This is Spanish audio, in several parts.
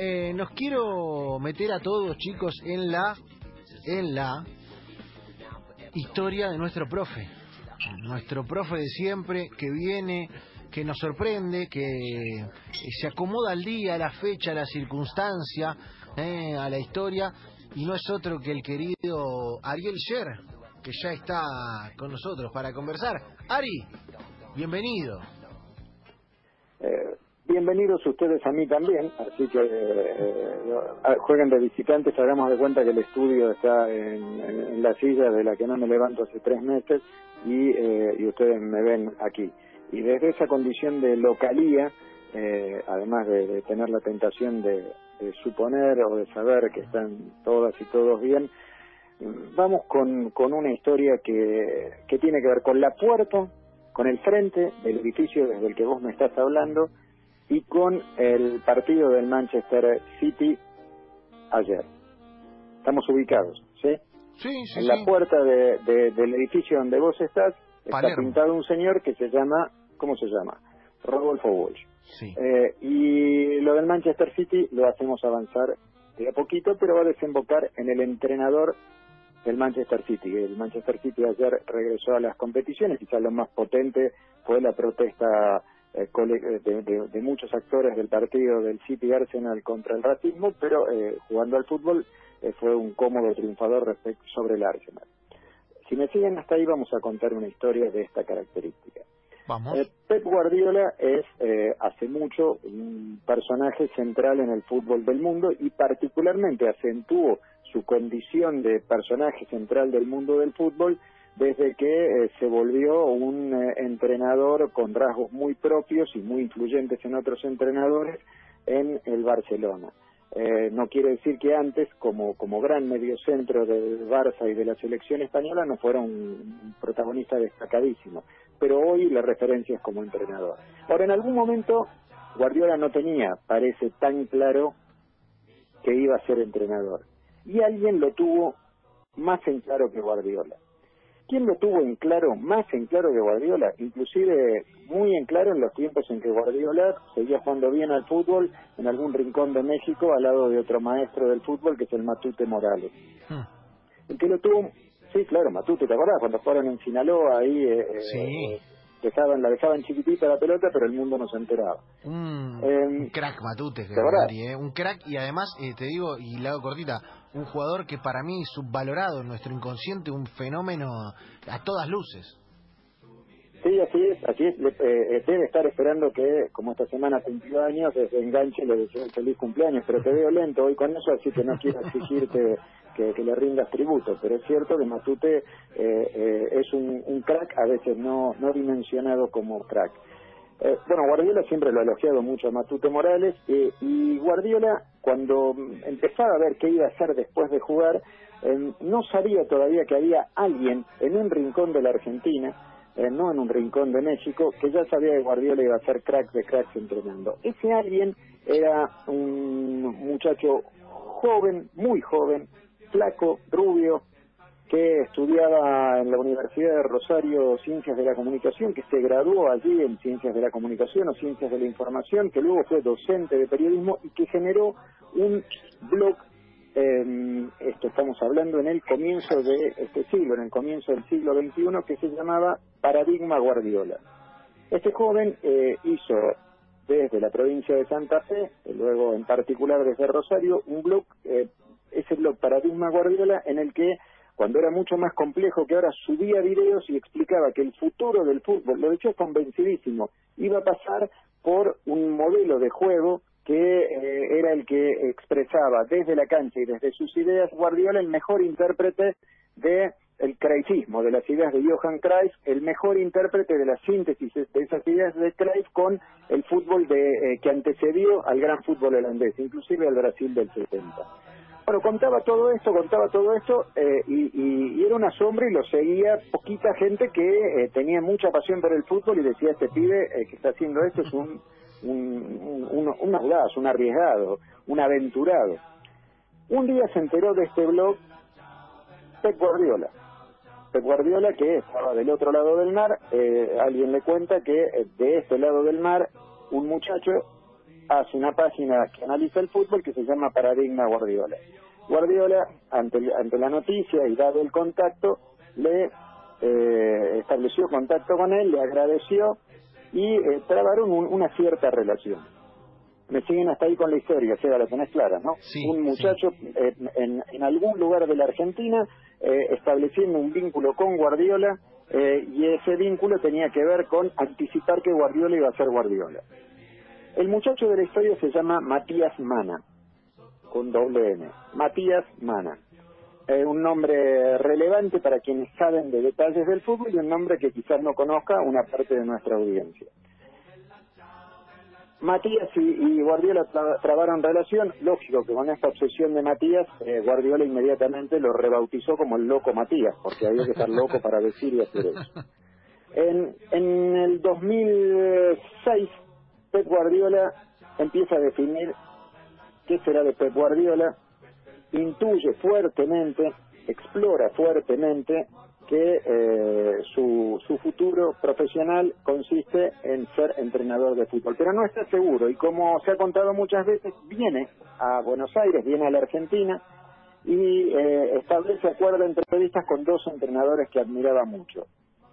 eh, nos quiero meter a todos, chicos, en la, en la historia de nuestro profe. Nuestro profe de siempre que viene, que nos sorprende, que se acomoda al día, a la fecha, a la circunstancia, eh, a la historia, y no es otro que el querido Ariel Sher, que ya está con nosotros para conversar. Ari, bienvenido. Eh, bienvenidos ustedes a mí también, así que eh, jueguen de visitantes, hagamos de cuenta que el estudio está en, la silla de la que no me levanto hace tres meses y, eh, y ustedes me ven aquí. Y desde esa condición de localía, eh, además de, tener la tentación de, de, suponer o de saber que están todas y todos bien, vamos con, con una historia que, que tiene que ver con la puerta, con el frente del edificio desde el que vos me estás hablando y con el partido del Manchester City ayer. Estamos ubicados, ¿sí? Sí, sí, en la puerta de, del edificio donde vos estás está pintado un señor que se llama, ¿cómo se llama? Rodolfo Walsh. Sí. Eh, y lo del Manchester City lo hacemos avanzar de a poquito, pero va a desembocar en el entrenador del Manchester City. El Manchester City ayer regresó a las competiciones, quizás lo más potente fue la protesta eh, de, muchos actores del partido del City Arsenal contra el racismo, pero eh, jugando al fútbol eh, fue un cómodo triunfador respecto sobre el Arsenal. Si me siguen hasta ahí vamos a contar una historia de esta característica. Vamos. Pep Guardiola es hace mucho un personaje central en el fútbol del mundo y particularmente acentuó su condición de personaje central del mundo del fútbol desde que eh, se volvió un eh, entrenador con rasgos muy propios y muy influyentes en otros entrenadores en el Barcelona. Eh, no quiere decir que antes, como, como gran mediocentro del Barça y de la selección española, no fuera un protagonista destacadísimo, pero hoy la referencia es como entrenador. Ahora, en algún momento, Guardiola no tenía, parece tan claro, que iba a ser entrenador. Y alguien lo tuvo más en claro que Guardiola. ¿Quién lo tuvo en claro, más en claro que Guardiola? Inclusive muy en claro en los tiempos en que Guardiola seguía jugando bien al fútbol en algún rincón de México al lado de otro maestro del fútbol que es el Matute Morales. Hmm. El que lo tuvo, sí, claro, Matute, ¿te acordás? Cuando fueron en Sinaloa ahí... Eh, eh sí. Dejaban, la dejaban chiquitita la pelota, pero el mundo no se enteraba. un em, crack Matute, ¿eh? un crack y además, eh, te digo, y la hago cortita, un jugador que para mí subvalorado en nuestro inconsciente, un fenómeno a todas luces. Sí, así es, así es. Eh, eh, debe estar esperando que, como esta semana cumplió años, se enganche y le deseo un feliz cumpleaños, pero te veo lento hoy con eso, así que no quiero exigirte que, le rindas tributo, pero es cierto que Matute eh, es un, un, crack, a veces no, no dimensionado como crack. Eh, bueno, Guardiola siempre lo ha elogiado mucho a Matute Morales eh, y Guardiola cuando empezaba a ver qué iba a hacer después de jugar, eh, no sabía todavía que había alguien en un rincón de la Argentina, no en un rincón de México, que ya sabía que Guardiola iba a ser crack de cracks entrenando. Ese alguien era un muchacho joven, muy joven, flaco, rubio, que estudiaba en la Universidad de Rosario Ciencias de la Comunicación, que se graduó allí en Ciencias de la Comunicación o Ciencias de la Información, que luego fue docente de periodismo y que generó un blog, esto estamos hablando en el comienzo de este siglo, en el comienzo del siglo XXI, que se llamaba Paradigma Guardiola. Este joven eh, hizo desde la provincia de Santa Fe, luego en particular desde Rosario, un blog, eh, ese blog Paradigma Guardiola, en el que cuando era mucho más complejo que ahora, subía videos y explicaba que el futuro del fútbol, lo hecho convencidísimo, iba a pasar por un modelo de juego que eh, era el que expresaba desde la cancha y desde sus ideas Guardiola el mejor intérprete de el Cruyffismo, de las ideas de Johan Cruyff, el mejor intérprete de la síntesis de esas ideas de Cruyff con el fútbol de, eh, que antecedió al gran fútbol holandés, inclusive al Brasil del 70. Bueno, contaba todo esto, contaba todo esto eh, y, era una sombra y lo seguía poquita gente que eh, tenía mucha pasión por el fútbol y decía, este pibe eh, que está haciendo esto es un, un, un, un audaz, un arriesgado, un aventurado. Un día se enteró de este blog Pep Guardiola. Pep Guardiola que estaba del otro lado del mar, alguien le cuenta que de este lado del mar un muchacho hace una página que analiza el fútbol que se llama Paradigma Guardiola. Guardiola, ante, ante la noticia y dado el contacto, le eh, estableció contacto con él, le agradeció y eh, trabaron una cierta relación. Me siguen hasta ahí con la historia, o sea, la tenés clara, ¿no? un muchacho eh, en, en, algún lugar de la Argentina eh, estableciendo un vínculo con Guardiola y ese vínculo tenía que ver con anticipar que Guardiola iba a ser Guardiola. El muchacho de la historia se llama Matías Mana, con doble N. Matías Mana eh, un nombre relevante para quienes saben de detalles del fútbol y un nombre que quizás no conozca una parte de nuestra audiencia. Matías y, Guardiola trabaron relación, lógico que con esta obsesión de Matías, eh, Guardiola inmediatamente lo rebautizó como el loco Matías, porque había que estar loco para decir y hacer eso. En, en el 2006, Pep Guardiola empieza a definir qué será de Pep Guardiola, intuye fuertemente, explora fuertemente que eh, su, su futuro profesional consiste en ser entrenador de fútbol, pero no está seguro y como se ha contado muchas veces, viene a Buenos Aires, viene a la Argentina y eh, establece acuerdo entre entrevistas con dos entrenadores que admiraba mucho.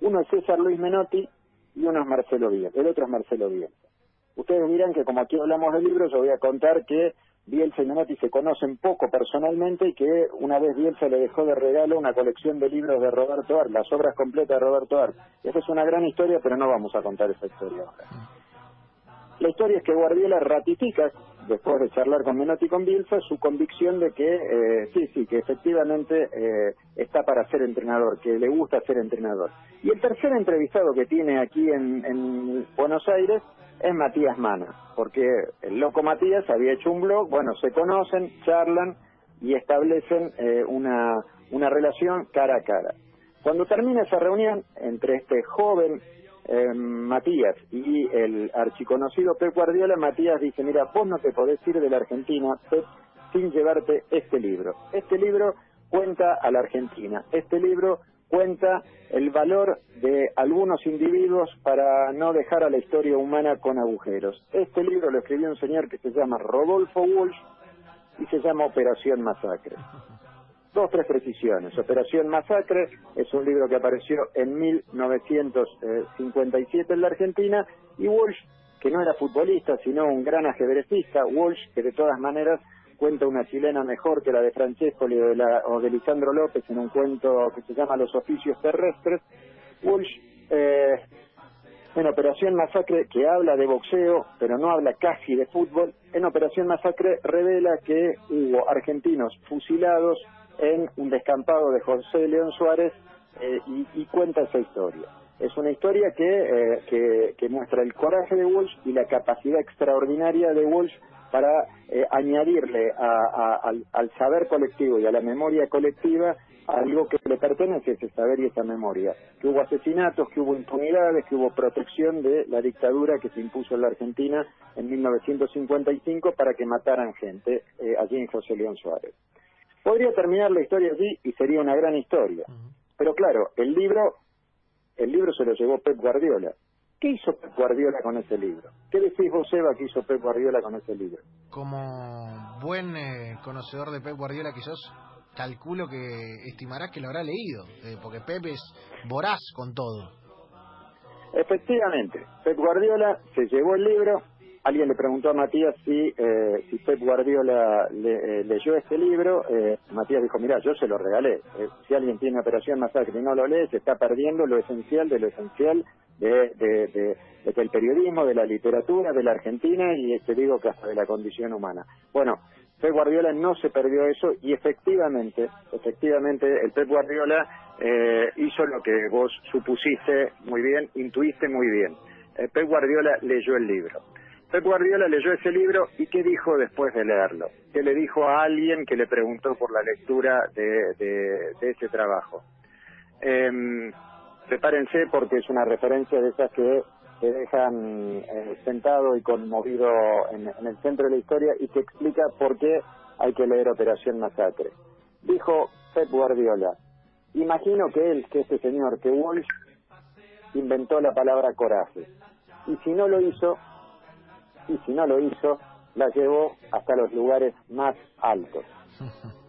Uno es César Luis Menotti y uno es Marcelo Bielsa, el otro es Marcelo Bielsa. Ustedes dirán que como aquí hablamos de libros, yo voy a contar que Bielsa y Menotti se conocen poco personalmente y que una vez Bielsa le dejó de regalo una colección de libros de Roberto Ar, las obras completas de Roberto Ar. Esa es una gran historia, pero no vamos a contar esa historia ahora. La historia es que Guardiola ratifica, después de charlar con Menotti y con Bielsa, su convicción de que eh, sí, sí, que efectivamente eh, está para ser entrenador, que le gusta ser entrenador. Y el tercer entrevistado que tiene aquí en Buenos Aires es Matías Mana, porque el loco Matías había hecho un blog, bueno, se conocen, charlan y establecen eh, una, una relación cara a cara. Cuando termina esa reunión entre este joven eh, Matías y el archiconocido Pep Guardiola, Matías dice, mira, vos no te podés ir de la Argentina, sin llevarte este libro. Este libro cuenta a la Argentina. Este libro cuenta el valor de algunos individuos para no dejar a la historia humana con agujeros. Este libro lo escribió un señor que se llama Rodolfo Walsh y se llama Operación Masacre. Dos, tres precisiones. Operación Masacre es un libro que apareció en 1957 en la Argentina y Walsh, que no era futbolista, sino un gran ajedrecista, Walsh, que de todas maneras cuenta una chilena mejor que la de Francesco o de Lisandro López en un cuento que se llama Los oficios terrestres. Walsh, eh, en Operación Masacre, que habla de boxeo, pero no habla casi de fútbol, en Operación Masacre revela que hubo argentinos fusilados en un descampado de José León Suárez eh, y, cuenta esa historia. Es una historia que, eh, que, que, muestra el coraje de Walsh y la capacidad extraordinaria de Walsh para eh, añadirle al, saber colectivo y a la memoria colectiva algo que le pertenece, ese saber y esa memoria. Que hubo asesinatos, que hubo impunidades, que hubo protección de la dictadura que se impuso en la Argentina en 1955 para que mataran gente allí en José León Suárez. Podría terminar la historia allí y sería una gran historia. Pero claro, el libro, el libro se lo llevó Pep Guardiola. ¿Qué hizo Pep Guardiola con ese libro? ¿Qué decís vos, Eva, que hizo Pep Guardiola con ese libro? Como buen eh, conocedor de Pep Guardiola que sos, calculo que estimarás que lo habrá leído, eh, porque Pep es voraz con todo. Efectivamente, Pep Guardiola se llevó el libro. Alguien le preguntó a Matías si, eh, si Pep Guardiola leyó este libro. Matías dijo, mira, yo se lo regalé. si alguien tiene Operación Masacre y no lo lee, se está perdiendo lo esencial de lo esencial de, del periodismo, de la literatura, de la Argentina y te digo que hasta de la condición humana. Bueno, Pep Guardiola no se perdió eso y efectivamente, efectivamente el Pep Guardiola eh, hizo lo que vos supusiste muy bien, intuiste muy bien. Eh, Pep Guardiola leyó el libro. Pep Guardiola leyó ese libro y ¿qué dijo después de leerlo? ¿Qué le dijo a alguien que le preguntó por la lectura de, ese trabajo? Em, prepárense porque es una referencia de esas que te dejan eh, sentado y conmovido en, el centro de la historia y que explica por qué hay que leer Operación Masacre. Dijo Pep Guardiola, imagino que él, que este señor, que Walsh, inventó la palabra coraje. Y si no lo hizo, y si no lo hizo, la llevó hasta los lugares más altos.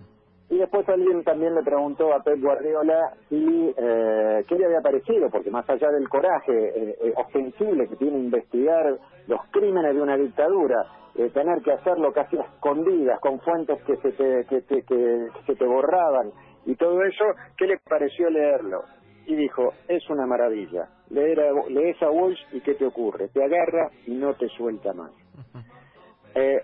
Y después alguien también le preguntó a Pep Guardiola si eh, qué le había parecido, porque más allá del coraje eh, eh, ofensible que tiene investigar los crímenes de una dictadura, tener que hacerlo casi a escondidas, con fuentes que se te, que, que se te borraban y todo eso, ¿qué le pareció leerlo? Y dijo, es una maravilla, leer a, lees a Walsh y ¿qué te ocurre? Te agarra y no te suelta más. Eh,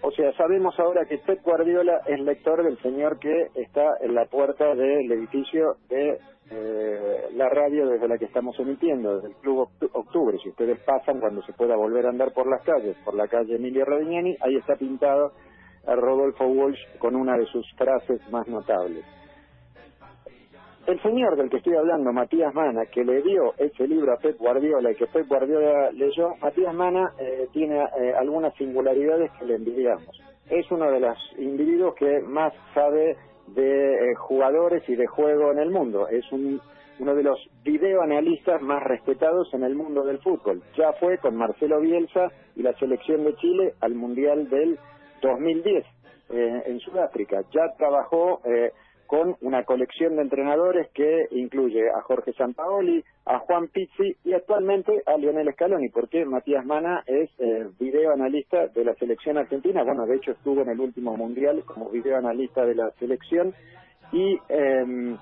o sea, sabemos ahora que Pep Guardiola es lector del señor que está en la puerta del edificio de eh, la radio desde la que estamos emitiendo, desde el Club Octubre. Si ustedes pasan cuando se pueda volver a andar por las calles, por la calle Emilia Rodignani, ahí está pintado a Rodolfo Walsh con una de sus frases más notables. El señor del que estoy hablando, Matías Mana, que le dio ese libro a Pep Guardiola y que Pep Guardiola leyó, Matías Mana eh, tiene eh, algunas singularidades que le envidiamos. Es uno de los individuos que más sabe de eh, jugadores y de juego en el mundo. Es uno de los videoanalistas más respetados en el mundo del fútbol. Ya fue con Marcelo Bielsa y la selección de Chile al Mundial del 2010 en Sudáfrica. Ya trabajó con una colección de entrenadores que incluye a Jorge Sampaoli, a Juan Pizzi y actualmente a Lionel Scaloni, porque Matías Mana es eh, videoanalista de la selección argentina, bueno, de hecho estuvo en el último mundial como videoanalista de la selección y, em,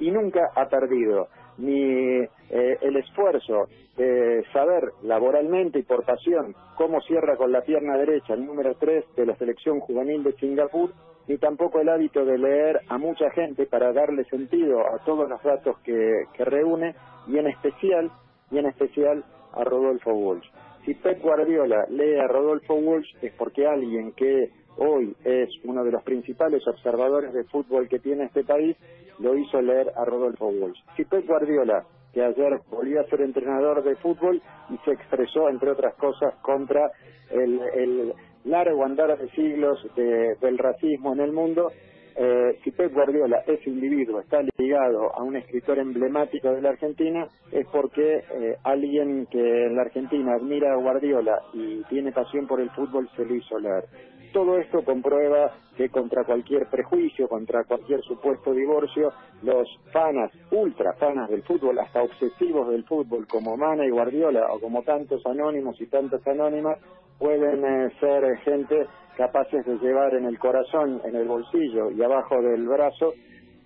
y nunca ha perdido ni eh, el esfuerzo de saber laboralmente y por pasión cómo cierra con la pierna derecha el número 3 de la selección juvenil de Singapur, ni tampoco el hábito de leer a mucha gente para darle sentido a todos los datos que, que reúne y en especial y en especial a Rodolfo Walsh. Si Pep Guardiola lee a Rodolfo Walsh es porque alguien que hoy es uno de los principales observadores de fútbol que tiene este país lo hizo leer a Rodolfo Walsh. Si Pep Guardiola que ayer volvió a ser entrenador de fútbol y se expresó, entre otras cosas, contra el, el, largo andar de siglos del racismo en el mundo, eh, si Pep Guardiola, ese individuo, está ligado a un escritor emblemático de la Argentina, es porque eh, alguien que en la Argentina admira a Guardiola y tiene pasión por el fútbol se lo hizo leer. Todo esto comprueba que contra cualquier prejuicio, contra cualquier supuesto divorcio, los fanas, ultra fanas del fútbol, hasta obsesivos del fútbol, como Mana y Guardiola, o como tantos anónimos y tantas anónimas, pueden eh, ser gente capaces de llevar en el corazón, en el bolsillo y abajo del brazo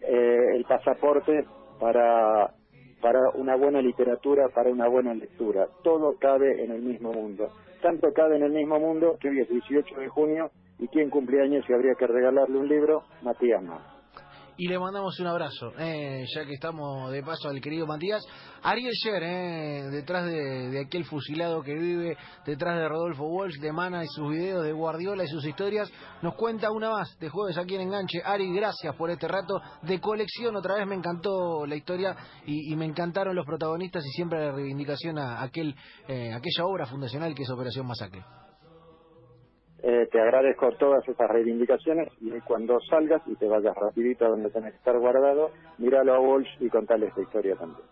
eh, el pasaporte para, para una buena literatura, para una buena lectura. Todo cabe en el mismo mundo. Tanto cabe en el mismo mundo que hoy es 18 de junio y quien cumpleaños y habría que regalarle un libro, Matías y le mandamos un abrazo, eh, ya que estamos de paso al querido Matías. Ariel Sher, eh, detrás de, aquel fusilado que vive, detrás de Rodolfo Walsh, de Mana y sus videos de Guardiola y sus historias, nos cuenta una más de jueves aquí en Enganche. Ari, gracias por este rato de colección. Otra vez me encantó la historia y, me encantaron los protagonistas y siempre la reivindicación a aquel, eh, aquella obra fundacional que es Operación Masacre. Eh, te agradezco todas esas reivindicaciones y cuando salgas y te vayas rapidito a donde tenés que estar guardado, míralo a Walsh y contale esta historia también.